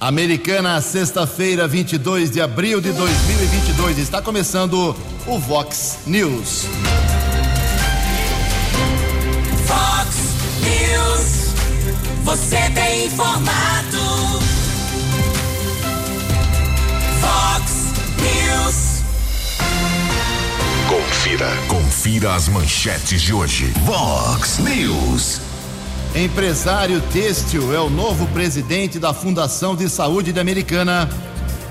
Americana, sexta-feira, 22 de abril de 2022. Está começando o Vox News. Vox News. Você tem informado. Vox News. Confira, confira as manchetes de hoje. Vox News. Empresário têxtil é o novo presidente da Fundação de Saúde da Americana.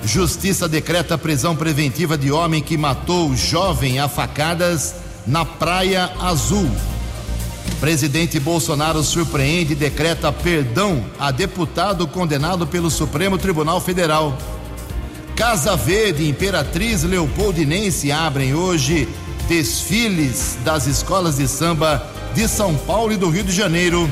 Justiça decreta prisão preventiva de homem que matou jovem a facadas na Praia Azul. Presidente Bolsonaro surpreende e decreta perdão a deputado condenado pelo Supremo Tribunal Federal. Casa Verde e Imperatriz Leopoldinense abrem hoje desfiles das escolas de samba de São Paulo e do Rio de Janeiro.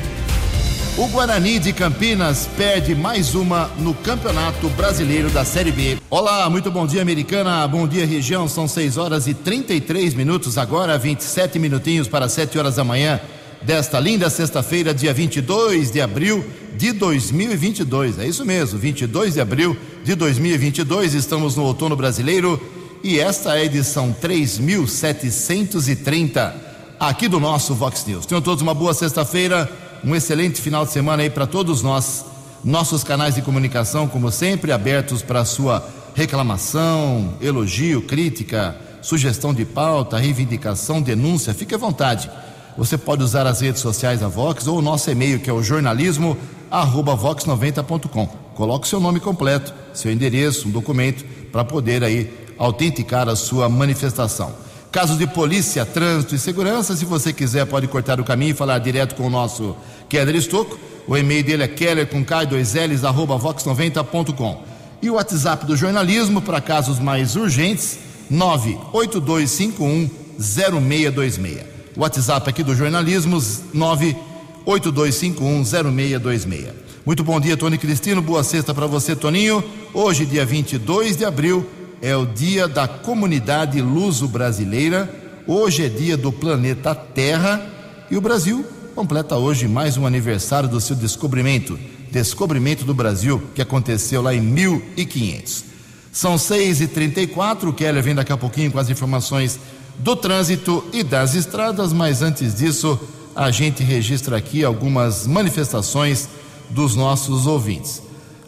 O Guarani de Campinas perde mais uma no Campeonato Brasileiro da Série B. Olá, muito bom dia, americana. Bom dia, região. São 6 horas e 33 minutos, agora 27 minutinhos para 7 horas da manhã desta linda sexta-feira, dia 22 de abril de 2022. É isso mesmo, 22 de abril de 2022. Estamos no outono brasileiro e esta é a edição 3730 aqui do nosso Vox News. Tenham todos uma boa sexta-feira um excelente final de semana aí para todos nós. Nossos canais de comunicação, como sempre, abertos para sua reclamação, elogio, crítica, sugestão de pauta, reivindicação, denúncia, fique à vontade. Você pode usar as redes sociais da Vox ou o nosso e-mail que é o jornalismo@vox90.com. Coloque seu nome completo, seu endereço, um documento para poder aí autenticar a sua manifestação. Casos de polícia, trânsito e segurança, se você quiser pode cortar o caminho e falar direto com o nosso Keller Estocco. O e-mail dele é keller com K2Ls, arroba vox90.com. E o WhatsApp do jornalismo para casos mais urgentes, 982510626. O WhatsApp aqui do jornalismo, 982510626. Muito bom dia, Tony Cristino. Boa sexta para você, Toninho. Hoje, dia 22 de abril, é o dia da comunidade luso-brasileira. Hoje é dia do planeta Terra e o Brasil completa hoje mais um aniversário do seu descobrimento, descobrimento do Brasil, que aconteceu lá em 1500. São 6h34, o Keller vem daqui a pouquinho com as informações do trânsito e das estradas, mas antes disso, a gente registra aqui algumas manifestações dos nossos ouvintes.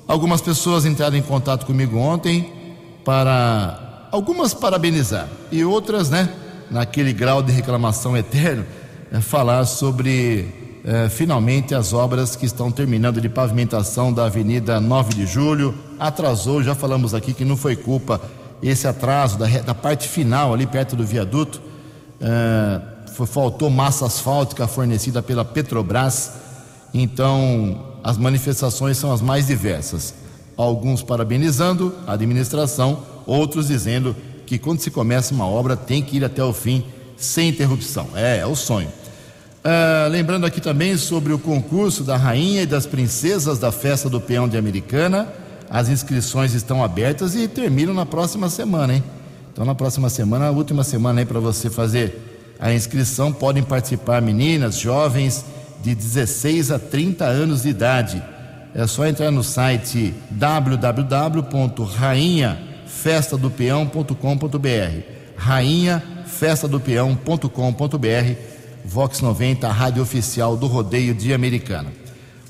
Algumas pessoas entraram em contato comigo ontem para algumas parabenizar e outras, né, naquele grau de reclamação eterno, é falar sobre é, finalmente as obras que estão terminando de pavimentação da Avenida 9 de Julho. Atrasou, já falamos aqui que não foi culpa esse atraso da, da parte final ali perto do viaduto. É, foi, faltou massa asfáltica fornecida pela Petrobras. Então, as manifestações são as mais diversas alguns parabenizando a administração, outros dizendo que quando se começa uma obra tem que ir até o fim sem interrupção. É, é o sonho. Ah, lembrando aqui também sobre o concurso da Rainha e das Princesas da Festa do Peão de Americana. As inscrições estão abertas e terminam na próxima semana, hein? Então, na próxima semana, a última semana aí para você fazer a inscrição, podem participar meninas, jovens de 16 a 30 anos de idade é só entrar no site www.rainhafestadopeão.com.br rainhafestadopeão.com.br Vox 90, a rádio oficial do rodeio de Americana.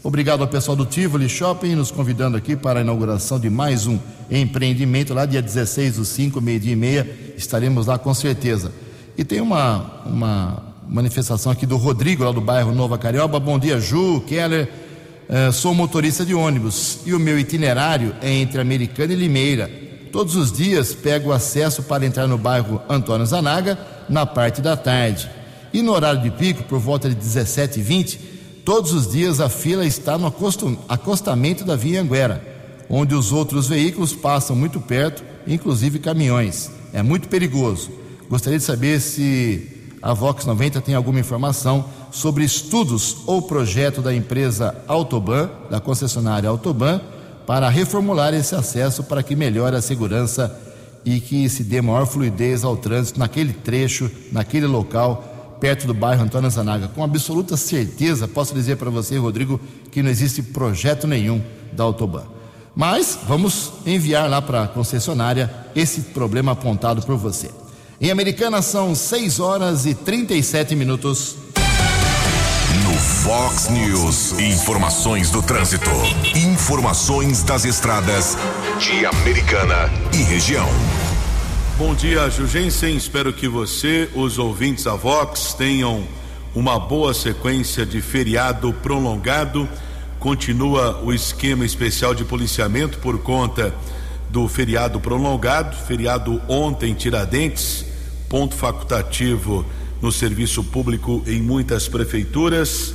Obrigado ao pessoal do Tivoli Shopping nos convidando aqui para a inauguração de mais um empreendimento lá dia 16 do 5, meio-dia e meia. Estaremos lá com certeza. E tem uma, uma manifestação aqui do Rodrigo, lá do bairro Nova Carioba. Bom dia, Ju, Keller. Uh, sou motorista de ônibus e o meu itinerário é entre Americana e Limeira. Todos os dias pego acesso para entrar no bairro Antônio Zanaga na parte da tarde. E no horário de pico, por volta de 17h20, todos os dias a fila está no acostamento da Via Anguera, onde os outros veículos passam muito perto, inclusive caminhões. É muito perigoso. Gostaria de saber se a Vox 90 tem alguma informação sobre estudos ou projeto da empresa Autoban, da concessionária Autoban, para reformular esse acesso para que melhore a segurança e que se dê maior fluidez ao trânsito naquele trecho, naquele local, perto do bairro Antônio Zanaga. Com absoluta certeza, posso dizer para você, Rodrigo, que não existe projeto nenhum da Autoban. Mas vamos enviar lá para a concessionária esse problema apontado por você. Em Americana são 6 horas e 37 minutos. No Fox News, informações do trânsito. Informações das estradas de Americana e região. Bom dia, Jugensen. Espero que você, os ouvintes da Vox, tenham uma boa sequência de feriado prolongado. Continua o esquema especial de policiamento por conta do feriado prolongado. Feriado ontem, Tiradentes, ponto facultativo no serviço público em muitas prefeituras.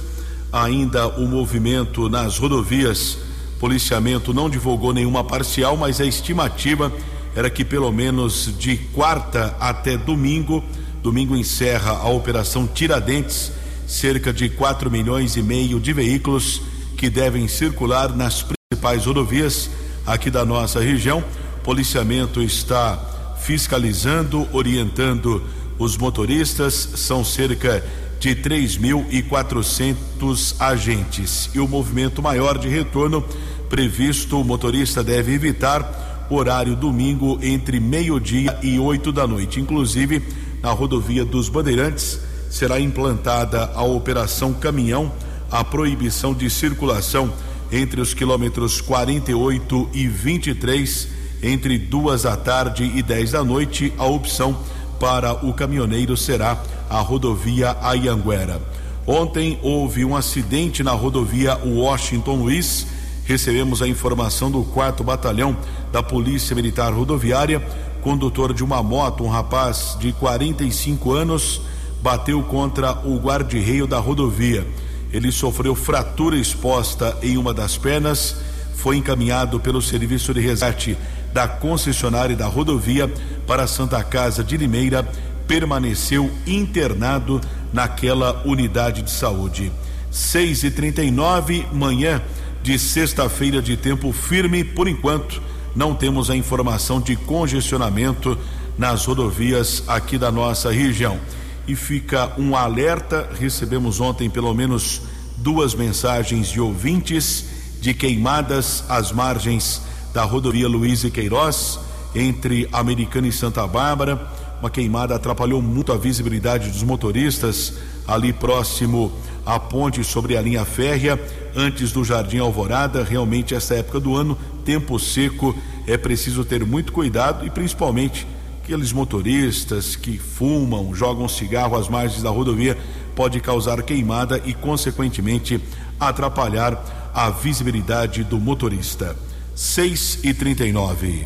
Ainda o movimento nas rodovias. Policiamento não divulgou nenhuma parcial, mas a estimativa era que pelo menos de quarta até domingo, domingo encerra a operação Tiradentes, cerca de 4 milhões e meio de veículos que devem circular nas principais rodovias aqui da nossa região. Policiamento está fiscalizando, orientando os motoristas, são cerca de 3.400 agentes. E o movimento maior de retorno previsto, o motorista deve evitar horário domingo entre meio-dia e 8 da noite. Inclusive, na rodovia dos Bandeirantes será implantada a operação caminhão, a proibição de circulação entre os quilômetros 48 e 23, entre duas da tarde e 10 da noite, a opção para o caminhoneiro será a rodovia Ayanguera. Ontem houve um acidente na rodovia Washington Luiz. Recebemos a informação do 4 Batalhão da Polícia Militar Rodoviária. Condutor de uma moto, um rapaz de 45 anos, bateu contra o guarda-reio da rodovia. Ele sofreu fratura exposta em uma das pernas, foi encaminhado pelo serviço de resgate da concessionária da rodovia para Santa Casa de Limeira, permaneceu internado naquela unidade de saúde. 6 e 39 manhã de sexta-feira de tempo firme, por enquanto, não temos a informação de congestionamento nas rodovias aqui da nossa região. E fica um alerta: recebemos ontem pelo menos duas mensagens de ouvintes de queimadas às margens da rodovia Luiz e Queiroz, entre Americana e Santa Bárbara. Uma queimada atrapalhou muito a visibilidade dos motoristas ali próximo à ponte sobre a linha férrea, antes do Jardim Alvorada. Realmente, essa época do ano, tempo seco, é preciso ter muito cuidado e principalmente aqueles motoristas que fumam, jogam cigarro às margens da rodovia, pode causar queimada e, consequentemente, atrapalhar a visibilidade do motorista. 6 e 39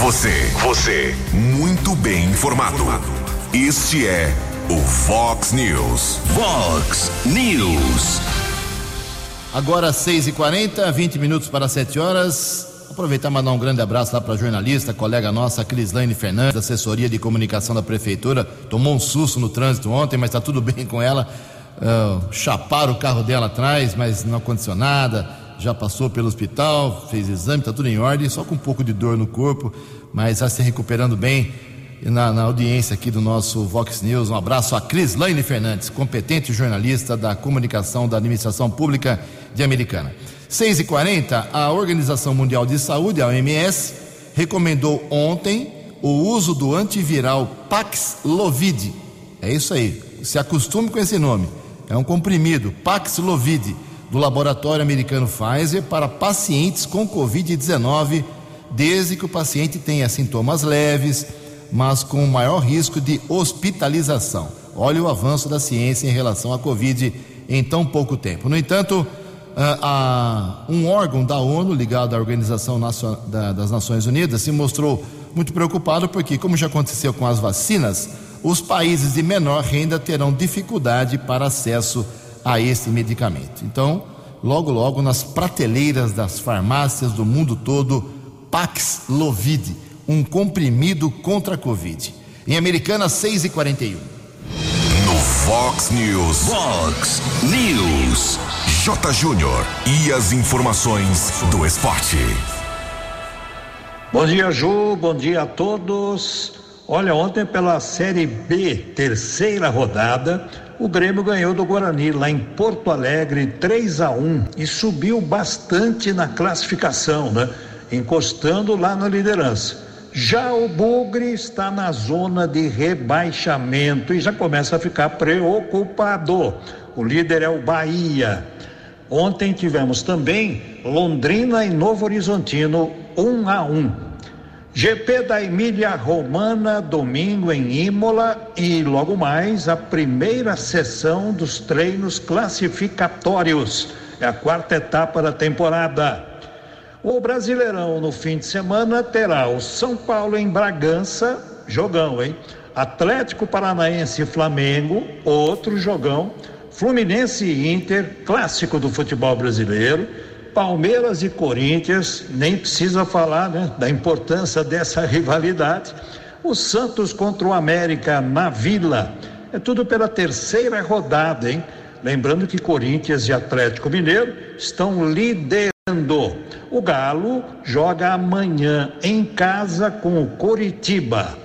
Você, você, muito bem informado. Este é o Fox News. Fox News. Agora 6 e 40 20 minutos para 7 horas. Aproveitar e mandar um grande abraço lá para a jornalista, colega nossa, Crislaine Fernandes, assessoria de comunicação da prefeitura. Tomou um susto no trânsito ontem, mas está tudo bem com ela. Uh, chaparam o carro dela atrás, mas não aconteceu nada já passou pelo hospital, fez exame, está tudo em ordem, só com um pouco de dor no corpo, mas está se recuperando bem. Na, na, audiência aqui do nosso Vox News, um abraço a Cris Laine Fernandes, competente jornalista da comunicação da administração pública de Americana. 6 e 40 a Organização Mundial de Saúde, a OMS, recomendou ontem o uso do antiviral Paxlovid. É isso aí, se acostume com esse nome. É um comprimido, Paxlovid do laboratório americano Pfizer para pacientes com Covid-19, desde que o paciente tenha sintomas leves, mas com maior risco de hospitalização. Olha o avanço da ciência em relação à Covid em tão pouco tempo. No entanto, ah, um órgão da ONU ligado à Organização das Nações Unidas se mostrou muito preocupado porque, como já aconteceu com as vacinas, os países de menor renda terão dificuldade para acesso esse medicamento. Então, logo, logo, nas prateleiras das farmácias do mundo todo, Paxlovid, um comprimido contra a Covid. Em Americana, 6 e 41 No Fox News. Fox News. J. Júnior. E as informações do esporte. Bom dia, Ju. Bom dia a todos. Olha, ontem pela Série B, terceira rodada, O Grêmio ganhou do Guarani lá em Porto Alegre 3 a 1 e subiu bastante na classificação, né? Encostando lá na liderança. Já o Bugre está na zona de rebaixamento e já começa a ficar preocupado. O líder é o Bahia. Ontem tivemos também Londrina e Novo Horizontino 1 a 1. GP da Emília Romana, domingo em Imola e logo mais a primeira sessão dos treinos classificatórios. É a quarta etapa da temporada. O Brasileirão no fim de semana terá o São Paulo em Bragança, jogão, hein? Atlético Paranaense e Flamengo, outro jogão. Fluminense e Inter, clássico do futebol brasileiro. Palmeiras e Corinthians, nem precisa falar né, da importância dessa rivalidade. O Santos contra o América na Vila. É tudo pela terceira rodada, hein? Lembrando que Corinthians e Atlético Mineiro estão liderando. O Galo joga amanhã em casa com o Coritiba.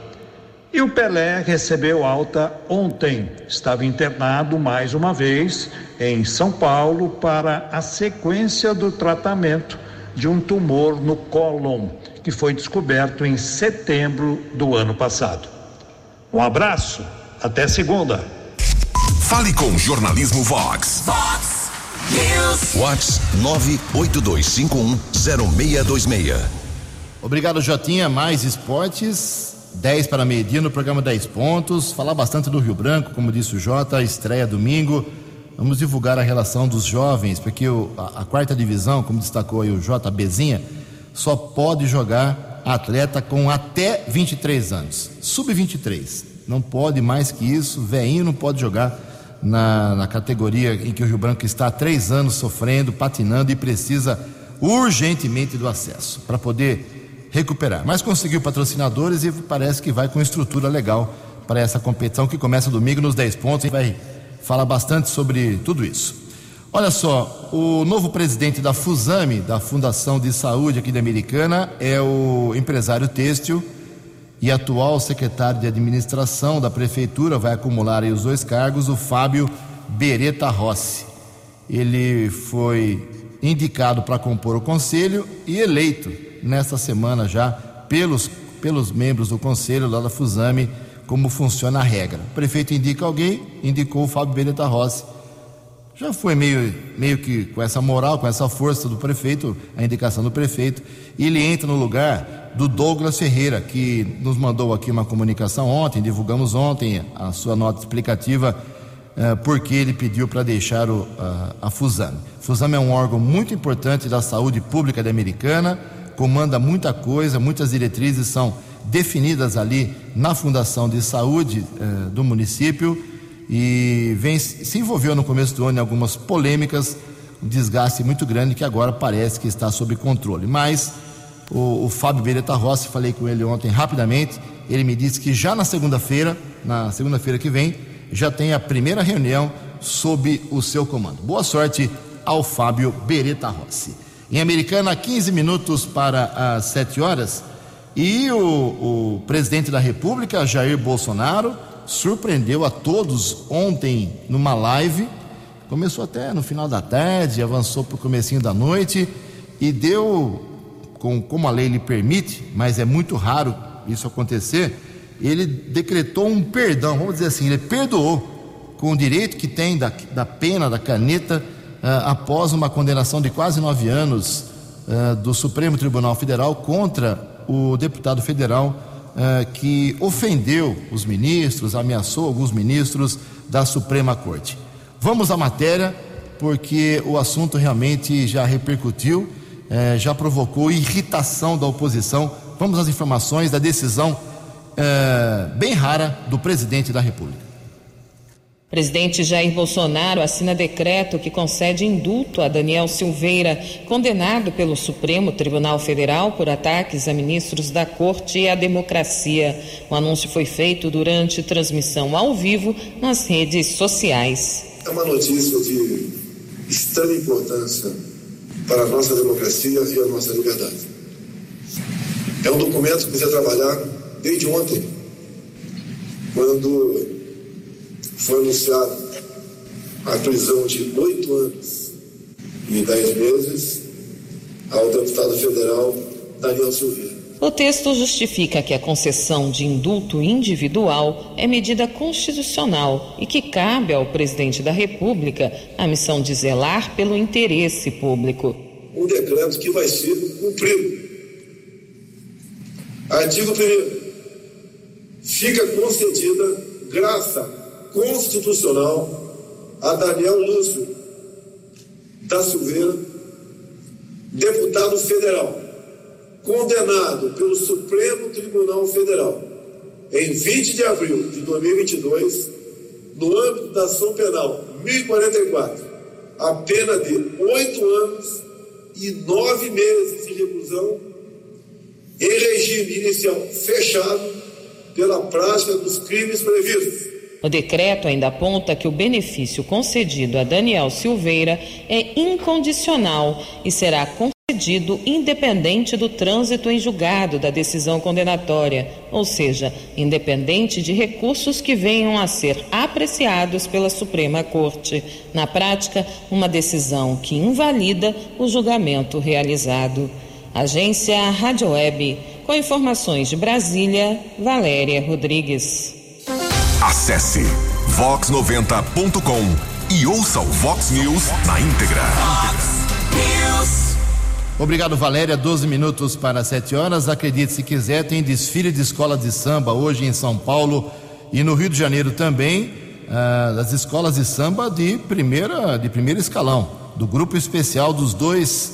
E o Pelé recebeu alta ontem. Estava internado mais uma vez em São Paulo para a sequência do tratamento de um tumor no cólon, que foi descoberto em setembro do ano passado. Um abraço, até segunda. Fale com Jornalismo Vox. Vox News. Vox 982510626. Obrigado, Jotinha. Mais esportes. 10 para meio-dia no programa 10 pontos. Falar bastante do Rio Branco, como disse o Jota, estreia domingo. Vamos divulgar a relação dos jovens, porque o, a, a, quarta divisão, como destacou aí o Jota Bezinha, só pode jogar atleta com até 23 anos. Sub-23. Não pode mais que isso. Veinho não pode jogar na, na categoria em que o Rio Branco está há três anos sofrendo, patinando e precisa urgentemente do acesso para poder recuperar. Mas conseguiu patrocinadores e parece que vai com estrutura legal para essa competição que começa domingo nos 10 pontos e vai falar bastante sobre tudo isso. Olha só, o novo presidente da Fusame, da Fundação de Saúde aqui da Americana, é o empresário têxtil e atual secretário de administração da prefeitura, vai acumular aí os dois cargos, o Fábio Beretta Rossi. Ele foi indicado para compor o conselho e eleito nesta semana já pelos, pelos membros do conselho lá da Fusame como funciona a regra. O prefeito indica alguém, indicou o Fábio Beneta Rossi. Já foi meio, meio que com essa moral, com essa força do prefeito, a indicação do prefeito, e ele entra no lugar do Douglas Ferreira, que nos mandou aqui uma comunicação ontem, divulgamos ontem a sua nota explicativa uh, porque ele pediu para deixar o, uh, a Fusame. Fusame é um órgão muito importante da saúde pública da Americana, comanda muita coisa, muitas diretrizes são definidas ali na Fundação de Saúde eh, do município e vem, se envolveu no começo do ano em algumas polêmicas, um desgaste muito grande que agora parece que está sob controle. Mas o, o Fábio Beretta Rossi, falei com ele ontem rapidamente, ele me disse que já na segunda-feira, na segunda-feira que vem, já tem a primeira reunião sob o seu comando. Boa sorte ao Fábio Beretta Rossi. Em Americana, 15 minutos para as 7 horas. E o, o presidente da República, Jair Bolsonaro, surpreendeu a todos ontem numa live. Começou até no final da tarde, avançou para o comecinho da noite e deu, com, como a lei lhe permite, mas é muito raro isso acontecer, ele decretou um perdão, vamos dizer assim, ele perdoou com o direito que tem da, da pena, da caneta, após uma condenação de quase nove anos ah, do Supremo Tribunal Federal contra o deputado federal ah, que ofendeu os ministros, ameaçou alguns ministros da Suprema Corte. Vamos à matéria, porque o assunto realmente já repercutiu, eh, já provocou irritação da oposição. Vamos às informações da decisão eh, bem rara do presidente da República. Presidente Jair Bolsonaro assina decreto que concede indulto a Daniel Silveira, condenado pelo Supremo Tribunal Federal por ataques a ministros da Corte e à democracia. O anúncio foi feito durante transmissão ao vivo nas redes sociais. É uma notícia de extrema importância para a nossa democracia e a nossa liberdade. É um documento que precisa trabalhar desde ontem, quando foi anunciado a prisão de oito anos e dez meses ao deputado federal Daniel Silveira. O texto justifica que a concessão de indulto individual é medida constitucional e que cabe ao presidente da República a missão de zelar pelo interesse público. Um decreto que vai ser cumprido. Artigo 1. Fica concedida graça constitucional a Daniel Lúcio da Silveira, deputado federal condenado pelo Supremo Tribunal Federal em 20 de abril de 2022, no âmbito da ação penal 1044, a pena de oito anos e nove meses de reclusão em regime inicial fechado pela prática dos crimes previstos. O decreto ainda aponta que o benefício concedido a Daniel Silveira é incondicional e será concedido independente do trânsito em julgado da decisão condenatória, ou seja, independente de recursos que venham a ser apreciados pela Suprema Corte. Na prática, uma decisão que invalida o julgamento realizado. Agência Rádio Web, com informações de Brasília, Valéria Rodrigues. Acesse vox90.com e ouça o Vox News na íntegra. Obrigado, Valéria. 12 minutos para 7 horas. Acredite se quiser, tem desfile de escola de samba hoje em São Paulo e no Rio de Janeiro também. Ah, das escolas de samba de primeira de primeiro escalão, do grupo especial dos dois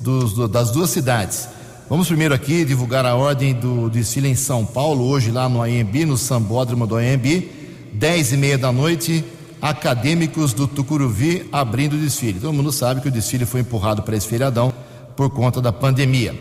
dos, do- das duas cidades. Vamos primeiro aqui divulgar a ordem do desfile em São Paulo, hoje lá no AMB, no Sambódromo do AMB, 10 e meia da noite, acadêmicos do Tucuruvi abrindo o desfile. Todo mundo sabe que o desfile foi empurrado para esse feriadão por conta da pandemia.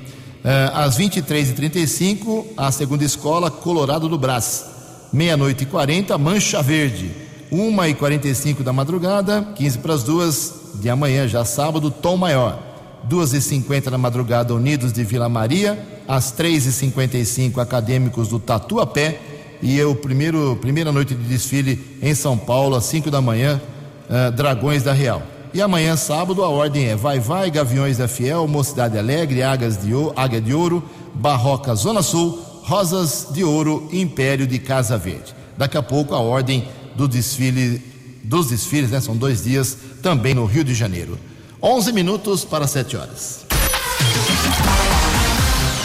Eh, às 23h35, a segunda escola, Colorado do Brás. Meia-noite e 40, Mancha Verde. 1h45 da madrugada, 15 para as duas de amanhã, já sábado, Tom Maior. 2h50 da madrugada, Unidos de Vila Maria. Às 3h55, Acadêmicos do Tatuapé. E o primeiro, primeira noite de desfile em São Paulo, às 5 da manhã, eh, Dragões da Real. E amanhã, sábado, a ordem é Vai Vai, Gaviões da Fiel, Mocidade Alegre, Águias de Ouro, Águia de Ouro, Barroca Zona Sul, Rosas de Ouro, Império de Casa Verde. Daqui a pouco a ordem do desfile, dos desfiles, né? São dois dias, também no Rio de Janeiro. 11 minutos para 7 horas.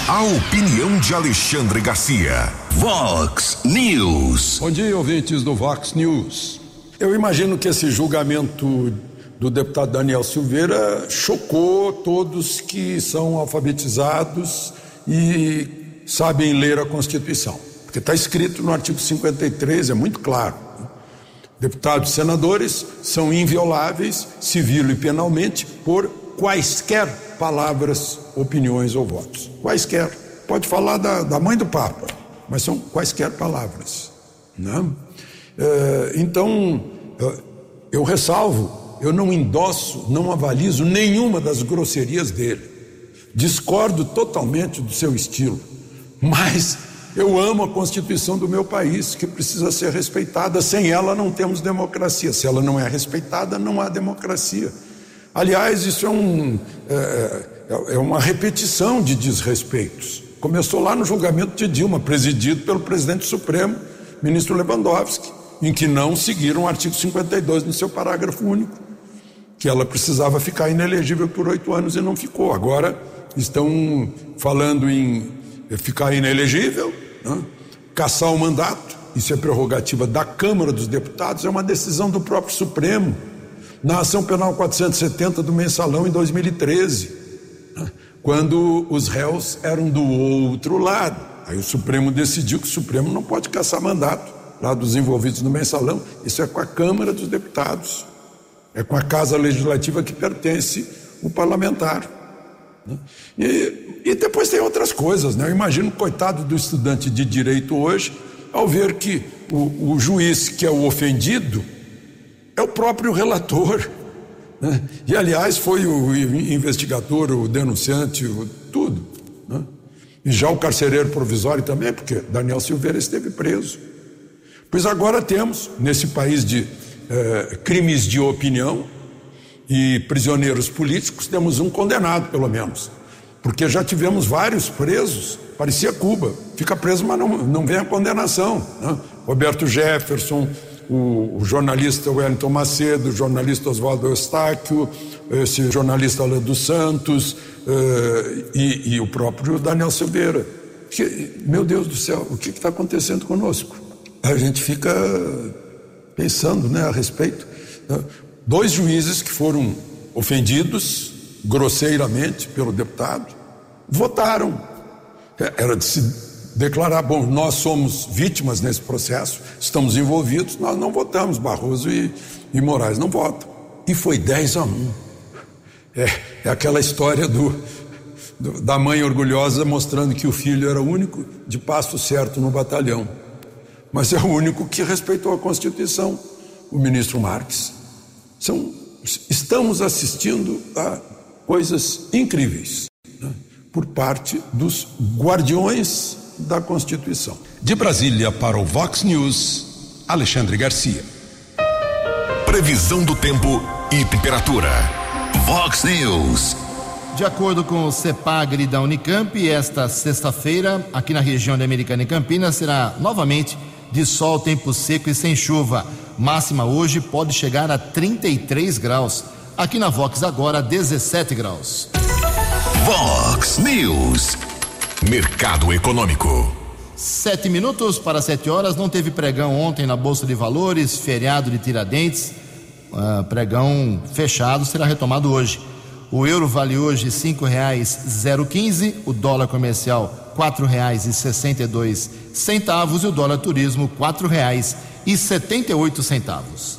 A opinião de Alexandre Garcia. Vox News. Bom dia, ouvintes do Vox News. Eu imagino que esse julgamento do deputado Daniel Silveira chocou todos que são alfabetizados e sabem ler a Constituição. Porque está escrito no artigo 53, é muito claro. Deputados e senadores são invioláveis, civil e penalmente, por quaisquer palavras, opiniões ou votos. Quaisquer. Pode falar da, da mãe do Papa, mas são quaisquer palavras. Né? Eh, então, eu ressalvo, eu não endosso, não avalizo nenhuma das grosserias dele. Discordo totalmente do seu estilo, mas eu amo a Constituição do meu país, que precisa ser respeitada. Sem ela não temos democracia. Se ela não é respeitada, não há democracia. Aliás, isso é, um, é, é- é uma repetição de desrespeitos. Começou lá no julgamento de Dilma, presidido pelo presidente Supremo, ministro Lewandowski, em que não seguiram o artigo 52 no seu parágrafo único, que ela precisava ficar inelegível por oito anos e não ficou. Agora estão falando em ficar inelegível, né? caçar o mandato, isso é prerrogativa da Câmara dos Deputados, é uma decisão do próprio Supremo. Na ação penal 470 do mensalão em 2013, né? quando os réus eram do outro lado. Aí o Supremo decidiu que o Supremo não pode caçar mandato lá dos envolvidos no mensalão, isso é com a Câmara dos Deputados. É com a casa legislativa que pertence o parlamentar. Né? E, e depois tem outras coisas, né? Eu imagino coitado do estudante de direito hoje, ao ver que o, o juiz que é o ofendido é o próprio relator. né? E, aliás, foi o investigador, o denunciante, o, tudo. né? E já o carcereiro provisório também, porque Daniel Silveira esteve preso. Pois agora temos, nesse país de eh, crimes de opinião e prisioneiros políticos, temos um condenado, pelo menos. Porque já tivemos vários presos, parecia Cuba, fica preso, mas não, não vem a condenação. Né? Roberto Jefferson, o, o, jornalista Wellington Macedo, o jornalista Oswaldo Eustáquio, esse jornalista Alain dos Santos uh, e, e, o próprio Daniel Silveira. Que, meu Deus do céu, o que está acontecendo conosco? A gente fica pensando né, a respeito. Dois juízes que foram ofendidos grosseiramente pelo deputado votaram. É, era de se declarar, bom, nós somos vítimas nesse processo, estamos envolvidos, nós não votamos, Barroso e, e Moraes não votam. E foi 10 a 1. É, é aquela história do, do, da mãe orgulhosa mostrando que o filho era o único de passo certo no batalhão. Mas é o único que respeitou a Constituição, o ministro Marques. São, estamos assistindo a coisas incríveis né, por parte dos guardiões da Constituição. De Brasília para o Vox News, Alexandre Garcia. Previsão do tempo e temperatura. Vox News. De acordo com o CEPAGRI da Unicamp, esta sexta-feira, aqui na região de Americana e Campinas, será novamente de sol, tempo seco e sem chuva. Máxima hoje pode chegar a 33 graus. Aqui na Vox agora 17 graus. Vox News. Mercado Econômico. Sete minutos para sete horas. Não teve pregão ontem na Bolsa de Valores, feriado de Tiradentes. Uh, pregão fechado será retomado hoje. O euro vale hoje cinco reais zero quinze, o dólar comercial quatro reais e sessenta e dois centavos e o dólar turismo quatro reais e setenta e oito centavos.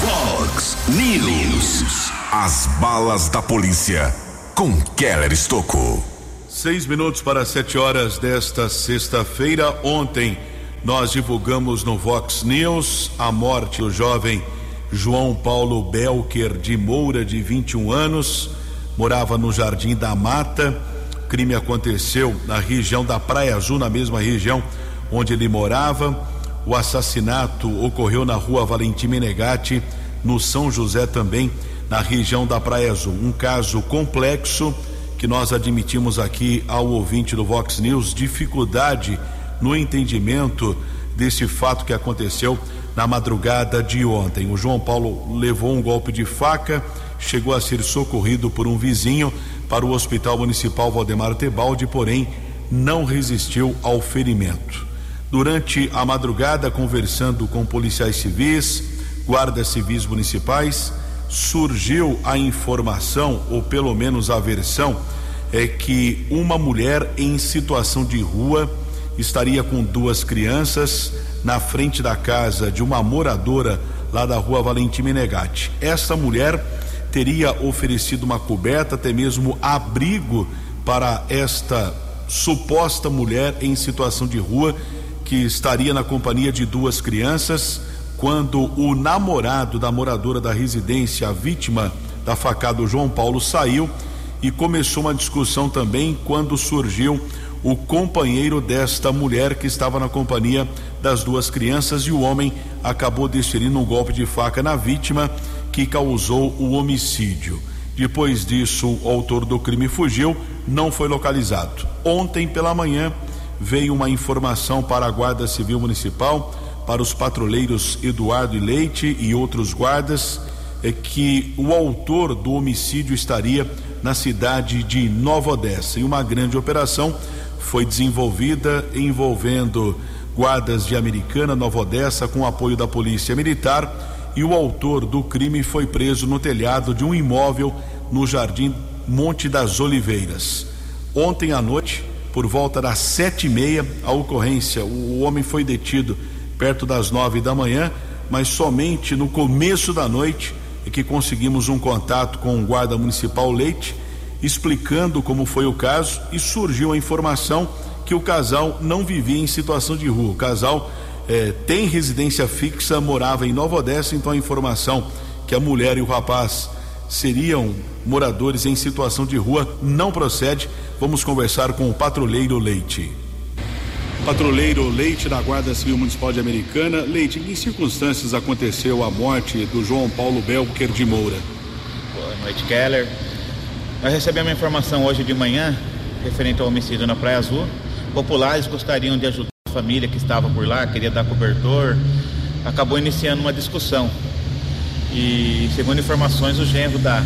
Fox News. As balas da polícia com Keller Estocou. Seis minutos para sete horas desta sexta-feira. Ontem nós divulgamos no Vox News a morte do jovem João Paulo Belker de Moura, de 21 anos, morava no Jardim da Mata. O crime aconteceu na região da Praia Azul, na mesma região onde ele morava. O assassinato ocorreu na rua Valentim Menegatti, no São José também na região da Praia Azul. Um caso complexo que nós admitimos aqui ao ouvinte do Vox News, dificuldade no entendimento desse fato que aconteceu na madrugada de ontem. O João Paulo levou um golpe de faca, chegou a ser socorrido por um vizinho para o Hospital Municipal Valdemar Tebaldi, porém não resistiu ao ferimento. Durante a madrugada, conversando com policiais civis, guardas civis municipais, surgiu a informação, ou pelo menos a versão, é que uma mulher em situação de rua estaria com duas crianças na frente da casa de uma moradora lá da rua Valentim Menegatti. Essa mulher teria oferecido uma coberta, até mesmo abrigo para esta suposta mulher em situação de rua que estaria na companhia de duas crianças quando o namorado da moradora da residência, a vítima da facada, João Paulo, saiu e começou uma discussão também quando surgiu o companheiro desta mulher que estava na companhia das duas crianças e o homem acabou desferindo um golpe de faca na vítima que causou o homicídio. Depois disso, o autor do crime fugiu, não foi localizado. Ontem pela manhã veio uma informação para a Guarda Civil Municipal para os patrulheiros Eduardo e Leite e outros guardas é que o autor do homicídio estaria na cidade de Nova Odessa e uma grande operação foi desenvolvida envolvendo guardas de Americana, Nova Odessa, com apoio da Polícia Militar e o autor do crime foi preso no telhado de um imóvel no Jardim Monte das Oliveiras. Ontem à noite, por volta das sete e meia, a ocorrência, o homem foi detido perto das nove da manhã, mas somente no começo da noite é que conseguimos um contato com o guarda municipal Leite, explicando como foi o caso e surgiu a informação que o casal não vivia em situação de rua. O casal eh, tem residência fixa, morava em Nova Odessa, então a informação que a mulher e o rapaz seriam moradores em situação de rua não procede. Vamos conversar com o patrulheiro Leite. Patrulheiro Leite da Guarda Civil Municipal de Americana. Leite, em que circunstâncias aconteceu a morte do João Paulo Belker de Moura? Boa noite, Keller. Nós recebemos uma informação hoje de manhã referente ao homicídio na Praia Azul. Populares gostariam de ajudar a família que estava por lá, queria dar cobertor. Acabou iniciando uma discussão. E segundo informações, o genro da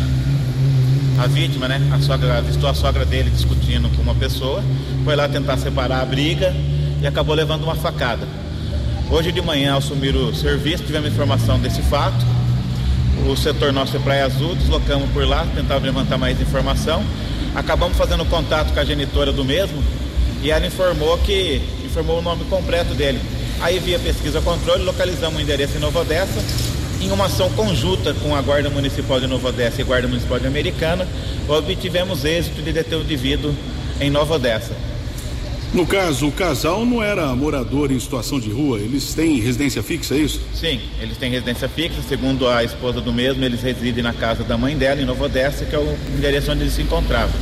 a vítima, né? A sogra avistou a sogra dele discutindo com uma pessoa, foi lá tentar separar a briga e acabou levando uma facada. Hoje de manhã, ao assumir o serviço, tivemos informação desse fato. O setor nosso é Praia Azul, deslocamos por lá, tentava levantar mais informação. Acabamos fazendo contato com a genitora do mesmo e ela informou que informou o nome completo dele. Aí via pesquisa controle, localizamos o endereço em Nova Odessa em uma ação conjunta com a Guarda Municipal de Nova Odessa e a Guarda Municipal de Americana, obtivemos êxito de deter o indivíduo em Nova Odessa. No caso, o casal não era morador em situação de rua, eles têm residência fixa, é isso? Sim, eles têm residência fixa, segundo a esposa do mesmo, eles residem na casa da mãe dela, em Nova Odessa, que é o endereço onde eles se encontravam.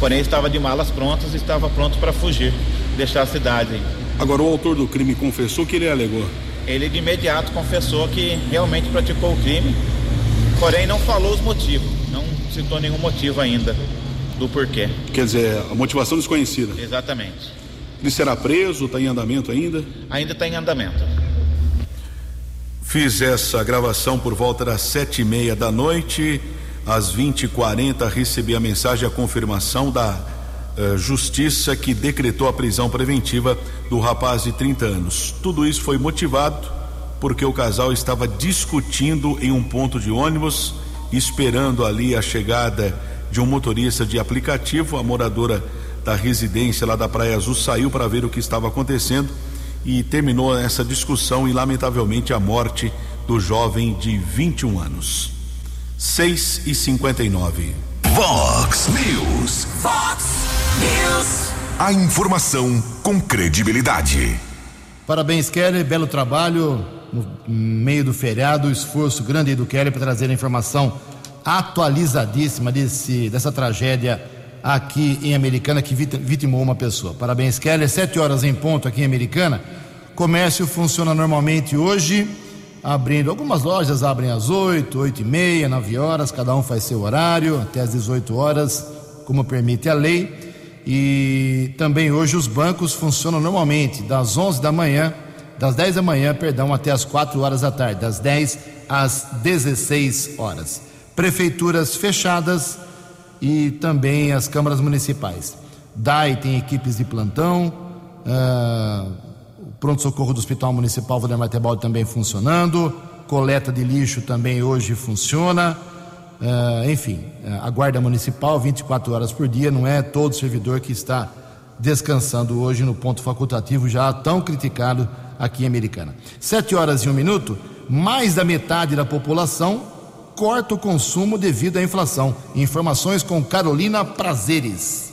Porém, estava de malas prontas e estava pronto para fugir, deixar a cidade. Agora, o autor do crime confessou que ele alegou? Ele de imediato confessou que realmente praticou o crime, porém não falou os motivos, não citou nenhum motivo ainda do porquê. Quer dizer, a motivação desconhecida. Exatamente. Ele será preso? Está em andamento ainda? Ainda está em andamento. Fiz essa gravação por volta das sete e meia da noite. Às 20 e 40 recebi a mensagem, a confirmação da uh, justiça que decretou a prisão preventiva do rapaz de 30 anos. Tudo isso foi motivado porque o casal estava discutindo em um ponto de ônibus, esperando ali a chegada de um motorista de aplicativo. A moradora da residência lá da Praia Azul saiu para ver o que estava acontecendo e terminou essa discussão e, lamentavelmente, a morte do jovem de 21 anos. 6 e 59 Vox News. Vox News. A informação com credibilidade. Parabéns, Kelly. Belo trabalho no meio do feriado. Esforço grande do Kelly para trazer a informação atualizadíssima desse, dessa tragédia aqui em Americana que vitimou uma pessoa. Parabéns, Kelly. Sete horas em ponto aqui em Americana. Comércio funciona normalmente hoje abrindo. Algumas lojas abrem às 8, 8 e meia, 9 horas, cada um faz seu horário, até às 18 horas, como permite a lei. E também hoje os bancos funcionam normalmente, das 11 da manhã, das 10 da manhã, perdão, até as 4 horas da tarde, das 10 às 16 horas. Prefeituras fechadas e também as câmaras municipais. DAI tem equipes de plantão. Uh, pronto-socorro do Hospital Municipal Valdemar Tebaldi também funcionando, coleta de lixo também hoje funciona. Uh, enfim, a Guarda Municipal 24 horas por dia, não é todo servidor que está descansando hoje no ponto facultativo já tão criticado aqui em Americana. Sete horas e um minuto, mais da metade da população corta o consumo devido à inflação. Informações com Carolina Prazeres.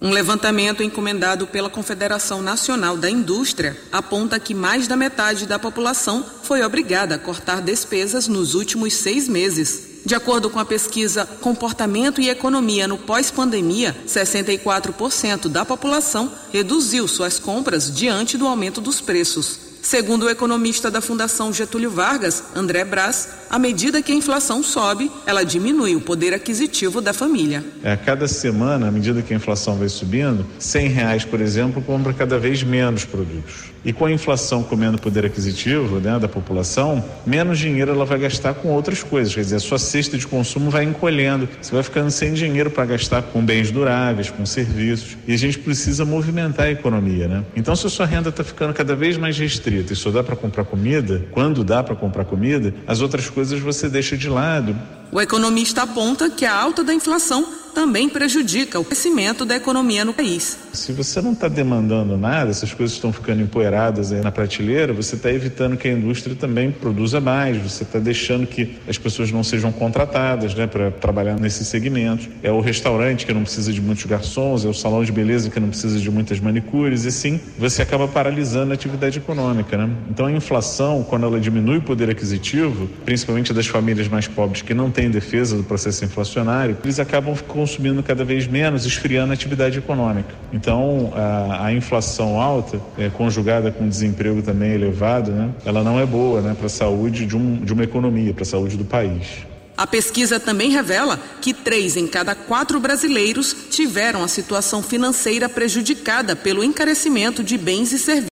Um levantamento encomendado pela Confederação Nacional da Indústria aponta que mais da metade da população foi obrigada a cortar despesas nos últimos seis meses. De acordo com a pesquisa Comportamento e Economia no Pós-Pandemia, 64% da população reduziu suas compras diante do aumento dos preços. Segundo o economista da Fundação Getúlio Vargas, André Brás, à medida que a inflação sobe, ela diminui o poder aquisitivo da família. É, a cada semana, à medida que a inflação vai subindo, 100 reais, por exemplo, compra cada vez menos produtos. E com a inflação comendo poder aquisitivo né, da população, menos dinheiro ela vai gastar com outras coisas. Quer dizer, a sua cesta de consumo vai encolhendo. Você vai ficando sem dinheiro para gastar com bens duráveis, com serviços. E a gente precisa movimentar a economia. Né? Então, se a sua renda está ficando cada vez mais restrita e só dá para comprar comida, quando dá para comprar comida, as outras coisas você deixa de lado. O economista aponta que a alta da inflação também prejudica o crescimento da economia no país. Se você não está demandando nada, essas coisas estão ficando empoeiradas aí na prateleira, você está evitando que a indústria também produza mais, você está deixando que as pessoas não sejam contratadas né, para trabalhar nesse segmento. É o restaurante que não precisa de muitos garçons, é o salão de beleza que não precisa de muitas manicures, e sim você acaba paralisando a atividade econômica. Né? Então a inflação, quando ela diminui o poder aquisitivo, principalmente das famílias mais pobres que não têm defesa do processo inflacionário, eles acabam com consumindo cada vez menos, esfriando a atividade econômica. Então, a, a inflação alta, é, conjugada com desemprego também elevado, né, ela não é boa né, para a saúde de, um, de uma economia, para a saúde do país. A pesquisa também revela que três em cada quatro brasileiros tiveram a situação financeira prejudicada pelo encarecimento de bens e serviços.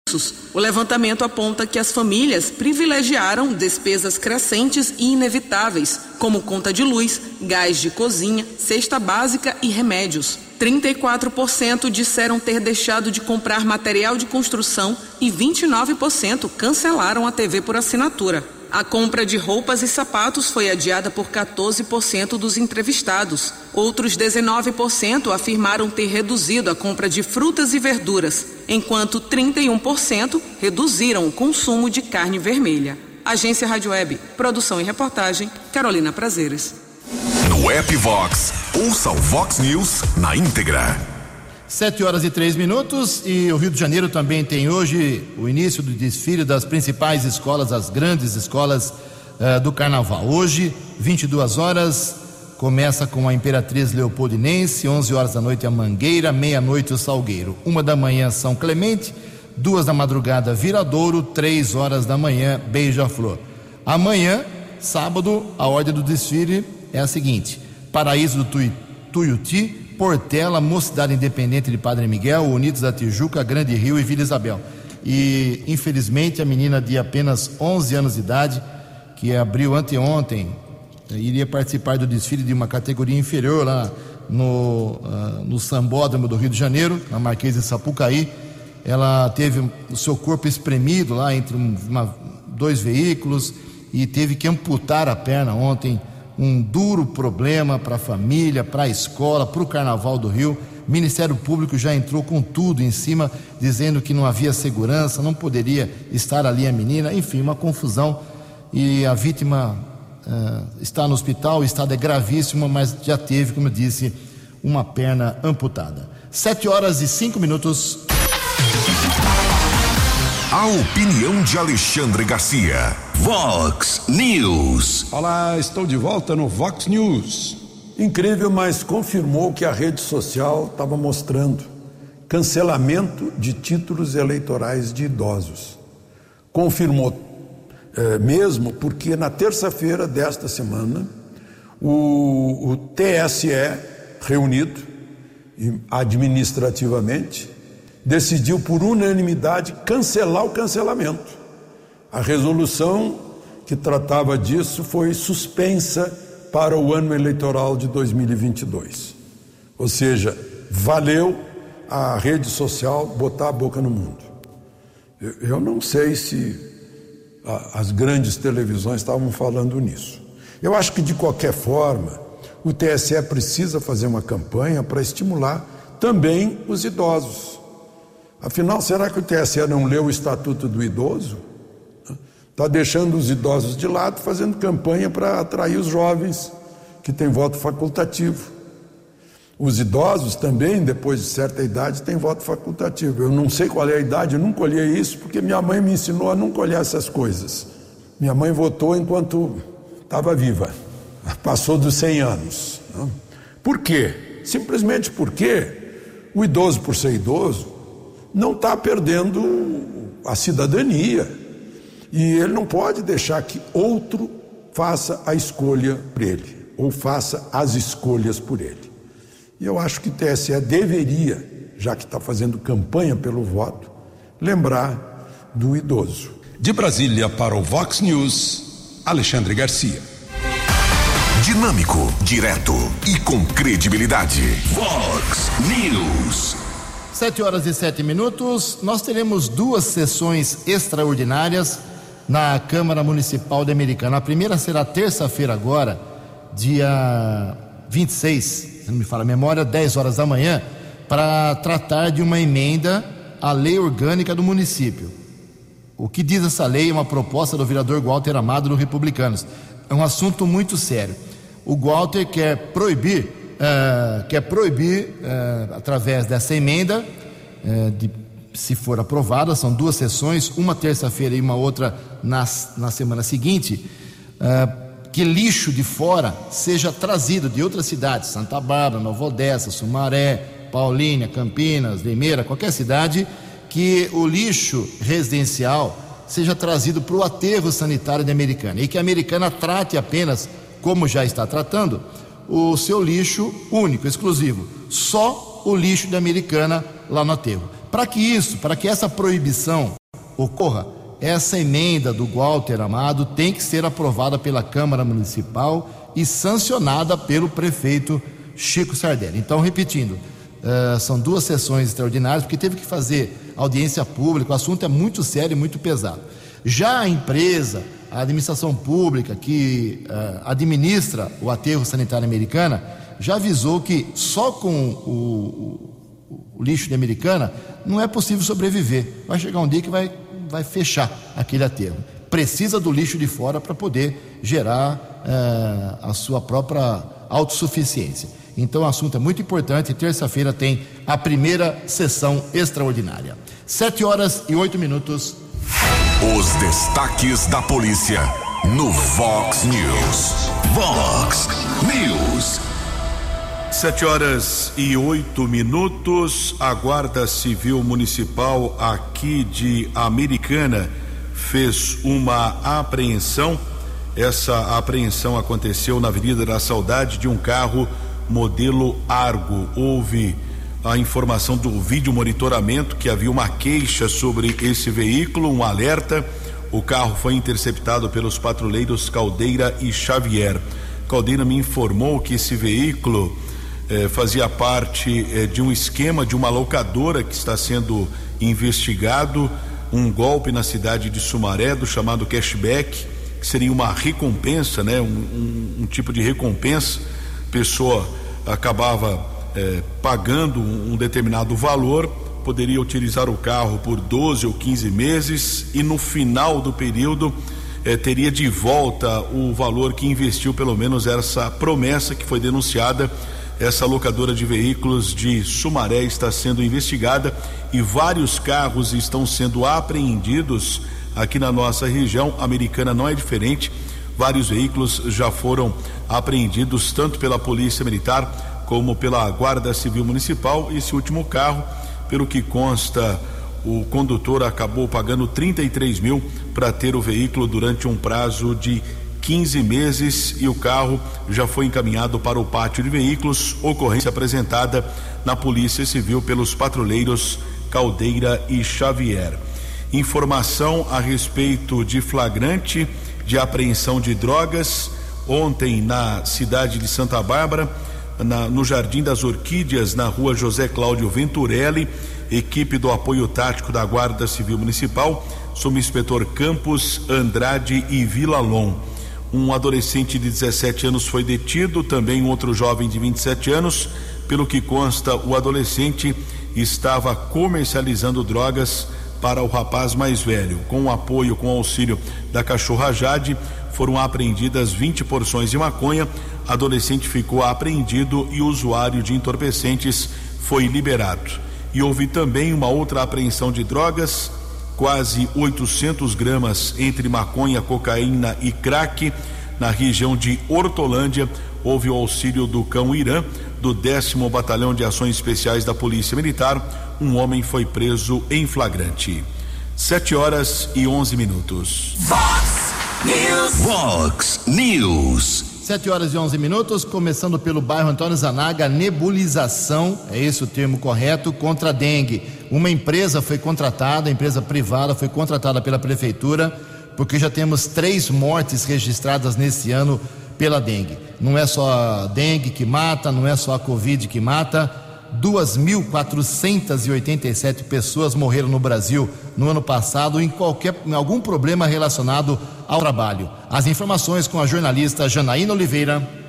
O levantamento aponta que as famílias privilegiaram despesas crescentes e inevitáveis, como conta de luz, gás de cozinha, cesta básica e remédios. 34% disseram ter deixado de comprar material de construção e 29% cancelaram a TV por assinatura. A compra de roupas e sapatos foi adiada por 14% dos entrevistados. Outros 19% afirmaram ter reduzido a compra de frutas e verduras, enquanto 31% reduziram o consumo de carne vermelha. Agência Rádio Web, produção e reportagem, Carolina Prazeres. No app Vox, ouça o Vox News na íntegra. Sete horas e três minutos e o Rio de Janeiro também tem hoje o início do desfile das principais escolas, as grandes escolas uh, do Carnaval. Hoje, 22 horas, começa com a Imperatriz Leopoldinense, 11 horas da noite a Mangueira, meia-noite o Salgueiro, uma da manhã São Clemente, duas da madrugada Viradouro, três horas da manhã Beija-Flor. Amanhã, sábado, a ordem do desfile é a seguinte: Paraíso do Tuiuti Portela, Mocidade Independente de Padre Miguel, Unidos da Tijuca, Grande Rio e Vila Isabel. E, infelizmente, a menina de apenas 11 anos de idade, que abriu anteontem, iria participar do desfile de uma categoria inferior lá no, uh, no Sambódromo do Rio de Janeiro, na Marquês de Sapucaí. Ela teve o seu corpo espremido lá entre uma, dois veículos e teve que amputar a perna ontem um duro problema para a família, para a escola, para o Carnaval do Rio. O Ministério Público já entrou com tudo em cima, dizendo que não havia segurança, não poderia estar ali a menina, enfim, uma confusão. E a vítima uh, está no hospital, o estado é gravíssimo, mas já teve, como eu disse, uma perna amputada. Sete horas e cinco minutos. A opinião de Alexandre Garcia. Vox News. Olá, estou de volta no Vox News. Incrível, mas confirmou que a rede social estava mostrando cancelamento de títulos eleitorais de idosos. Confirmou é, mesmo porque na terça-feira desta semana o, o TSE reunido administrativamente decidiu por unanimidade cancelar o cancelamento. A resolução que tratava disso foi suspensa para o ano eleitoral de 2022. Ou seja, valeu a rede social botar a boca no mundo. Eu não sei se as grandes televisões estavam falando nisso. Eu acho que, de qualquer forma, o TSE precisa fazer uma campanha para estimular também os idosos. Afinal, será que o TSE não leu o Estatuto do Idoso? Está deixando os idosos de lado, fazendo campanha para atrair os jovens que têm voto facultativo. Os idosos também, depois de certa idade, têm voto facultativo. Eu não sei qual é a idade, eu nunca olhei isso, porque minha mãe me ensinou a nunca olhar essas coisas. Minha mãe votou enquanto estava viva, passou dos 100 anos. Por quê? Simplesmente porque o idoso, por ser idoso, não está perdendo a cidadania. E ele não pode deixar que outro faça a escolha por ele, ou faça as escolhas por ele. E eu acho que o TSE deveria, já que está fazendo campanha pelo voto, lembrar do idoso. De Brasília para o Vox News, Alexandre Garcia. Dinâmico, direto e com credibilidade. Vox News. Sete horas e sete minutos. Nós teremos duas sessões extraordinárias na Câmara Municipal de Americana. A primeira será terça-feira agora, dia 26, se não me fala a memória, 10 horas da manhã, para tratar de uma emenda à lei orgânica do município. O que diz essa lei é uma proposta do vereador Walter Amado do Republicanos. É um assunto muito sério. O Walter quer proibir uh, quer proibir, uh, através dessa emenda, uh, de, se for aprovada, são duas sessões, uma terça-feira e uma outra na, na semana seguinte, que lixo de fora seja trazido de outras cidades, Santa Bárbara, Nova Odessa, Sumaré, Paulínia, Campinas, Limeira, qualquer cidade, que o lixo residencial seja trazido para o aterro sanitário de Americana. E que a Americana trate apenas, como já está tratando, o seu lixo único, exclusivo, só o lixo da Americana lá no aterro. Para que isso, para que essa proibição ocorra, essa emenda do Walter Amado tem que ser aprovada pela Câmara Municipal e sancionada pelo prefeito Chico Sardelli. Então, repetindo, uh, são duas sessões extraordinárias, porque teve que fazer audiência pública, o assunto é muito sério e muito pesado. Já a empresa, a administração pública que uh, administra o aterro sanitário americana, já avisou que só com o, o, o lixo de americana não é possível sobreviver. Vai chegar um dia que vai vai fechar aquele aterro. Precisa do lixo de fora para poder gerar uh, a sua própria autossuficiência. Então o assunto é muito importante. Terça-feira tem a primeira sessão extraordinária. Sete horas e oito minutos. Os destaques da polícia no Vox News. Vox News. Sete horas e oito minutos. A Guarda Civil Municipal aqui de Americana fez uma apreensão. Essa apreensão aconteceu na Avenida da Saudade de um carro modelo Argo. Houve a informação do vídeo monitoramento que havia uma queixa sobre esse veículo, um alerta. O carro foi interceptado pelos patrulheiros Caldeira e Xavier. Caldeira me informou que esse veículo eh, fazia parte eh, de um esquema de uma locadora que está sendo investigado, um golpe na cidade de Sumaré, do chamado cashback, que seria uma recompensa, né? Um, um, um tipo de recompensa. Pessoa acabava eh, pagando um, determinado valor, poderia utilizar o carro por 12 ou 15 meses e no final do período eh, teria de volta o valor que investiu, pelo menos essa promessa que foi denunciada essa locadora de veículos de Sumaré está sendo investigada e vários carros estão sendo apreendidos aqui na nossa região. A americana não é diferente. Vários veículos já foram apreendidos tanto pela Polícia Militar como pela Guarda Civil Municipal. Esse último carro, pelo que consta, o condutor acabou pagando 33 mil para ter o veículo durante um prazo de 15 meses e o carro já foi encaminhado para o pátio de veículos. Ocorrência apresentada na Polícia Civil pelos patrulheiros Caldeira e Xavier. Informação a respeito de flagrante de apreensão de drogas ontem na cidade de Santa Bárbara, na, no Jardim das Orquídeas, na rua José Cláudio Venturelli, equipe do apoio tático da Guarda Civil Municipal, inspetor Campos, Andrade e Vilalon. Um adolescente de 17 anos foi detido, também outro jovem de 27 anos. Pelo que consta, o adolescente estava comercializando drogas para o rapaz mais velho. Com o apoio, com o auxílio da cachorra Jade, foram apreendidas 20 porções de maconha. Adolescente ficou apreendido e o usuário de entorpecentes foi liberado. E houve também uma outra apreensão de drogas quase 800 gramas entre maconha, cocaína e crack. Na região de Hortolândia, houve o auxílio do cão Irã, do 10 Batalhão de Ações Especiais da Polícia Militar. Um homem foi preso em flagrante. 7 horas e 11 minutos. Vox News. Vox News. 7 horas e 11 minutos, começando pelo bairro Antônio Zanaga, nebulização, é esse o termo correto, contra a dengue. Uma empresa foi contratada, empresa privada foi contratada pela prefeitura, porque já temos três mortes registradas nesse ano pela dengue. Não é só a dengue que mata, não é só a Covid que mata. 2.487 pessoas morreram no Brasil no ano passado em qualquer em algum problema relacionado ao trabalho. As informações com a jornalista Janaína Oliveira.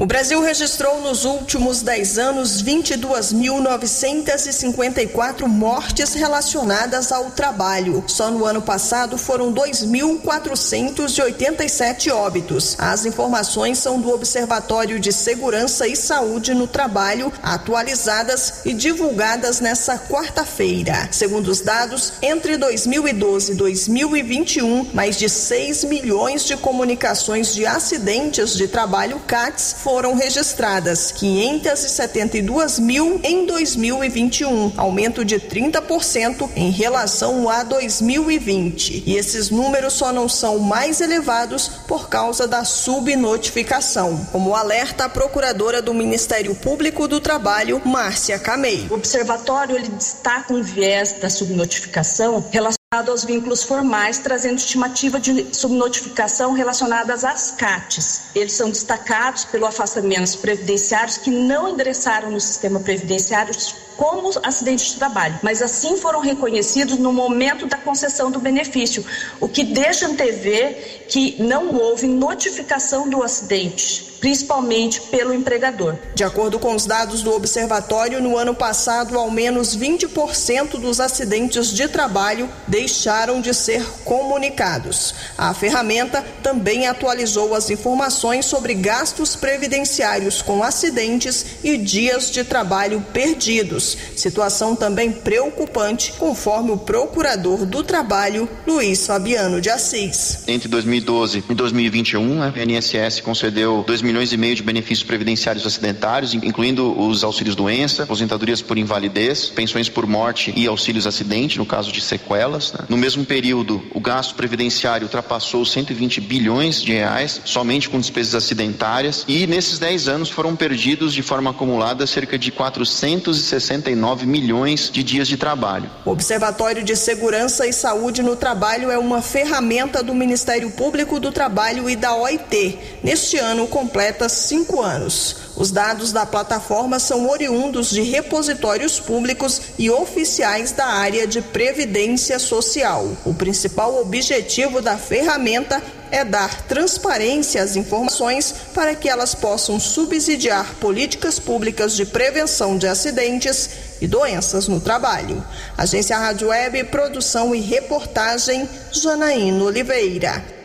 O Brasil registrou nos últimos 10 anos 22.954 mortes relacionadas ao trabalho. Só no ano passado foram 2.487 óbitos. As informações são do Observatório de Segurança e Saúde no Trabalho, atualizadas e divulgadas nesta quarta-feira. Segundo os dados, entre 2012 e 2021, mais de 6 milhões de comunicações de acidentes de trabalho CATS foram registradas 572 mil em 2021, aumento de 30% em relação a 2020. E esses números só não são mais elevados por causa da subnotificação, como alerta a procuradora do Ministério Público do Trabalho, Márcia Camei. O observatório ele destaca um viés da subnotificação relacionado aos vínculos formais, trazendo estimativa de subnotificação relacionadas às CATs. Eles são destacados pelo afastamento previdenciários que não endereçaram no sistema previdenciário como acidentes de trabalho, mas assim foram reconhecidos no momento da concessão do benefício, o que deixa antever que não houve notificação do acidente, principalmente pelo empregador. De acordo com os dados do observatório, no ano passado, ao menos 20% dos acidentes de trabalho deixaram de ser comunicados. A ferramenta também atualizou as informações sobre gastos previdenciários com acidentes e dias de trabalho perdidos. Situação também preocupante, conforme o procurador do trabalho, Luiz Fabiano de Assis. Entre 2012 e 2021, a INSS concedeu 2 milhões e meio de benefícios previdenciários acidentários, incluindo os auxílios doença, aposentadorias por invalidez, pensões por morte e auxílios acidente, no caso de sequelas. Né? No mesmo período, o gasto previdenciário ultrapassou 120 bilhões de reais somente com despesas acidentárias e nesses 10 anos foram perdidos de forma acumulada cerca de 469 milhões de dias de trabalho. O Observatório de Segurança e Saúde no Trabalho é uma ferramenta do Ministério Público do Trabalho e da OIT. Neste ano completa cinco anos. Os dados da plataforma são oriundos de repositórios públicos e oficiais da área de previdência social. O principal objetivo da ferramenta é dar transparência às informações para que elas possam subsidiar políticas públicas de prevenção de acidentes e doenças no trabalho. Agência Rádio Web, produção e reportagem, Janaína Oliveira.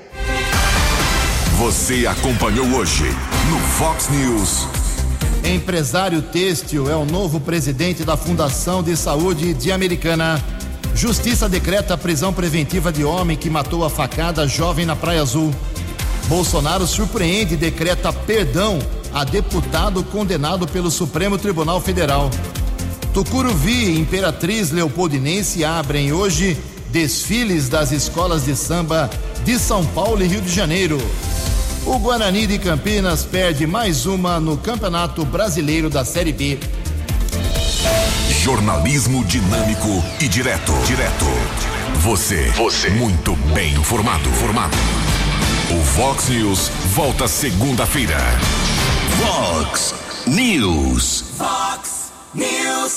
Você acompanhou hoje no Fox News. Empresário têxtil é o novo presidente da Fundação de Saúde de Americana. Justiça decreta prisão preventiva de homem que matou a facada jovem na Praia Azul. Bolsonaro surpreende e decreta perdão a deputado condenado pelo Supremo Tribunal Federal. Tucuruvi e Imperatriz Leopoldinense abrem hoje desfiles das escolas de samba de São Paulo e Rio de Janeiro. O Guarani de Campinas perde mais uma no Campeonato Brasileiro da Série B. Jornalismo dinâmico e direto. Direto. Você. Você. Muito bem informado. Formado. O Vox News volta segunda-feira. Vox News. Vox News.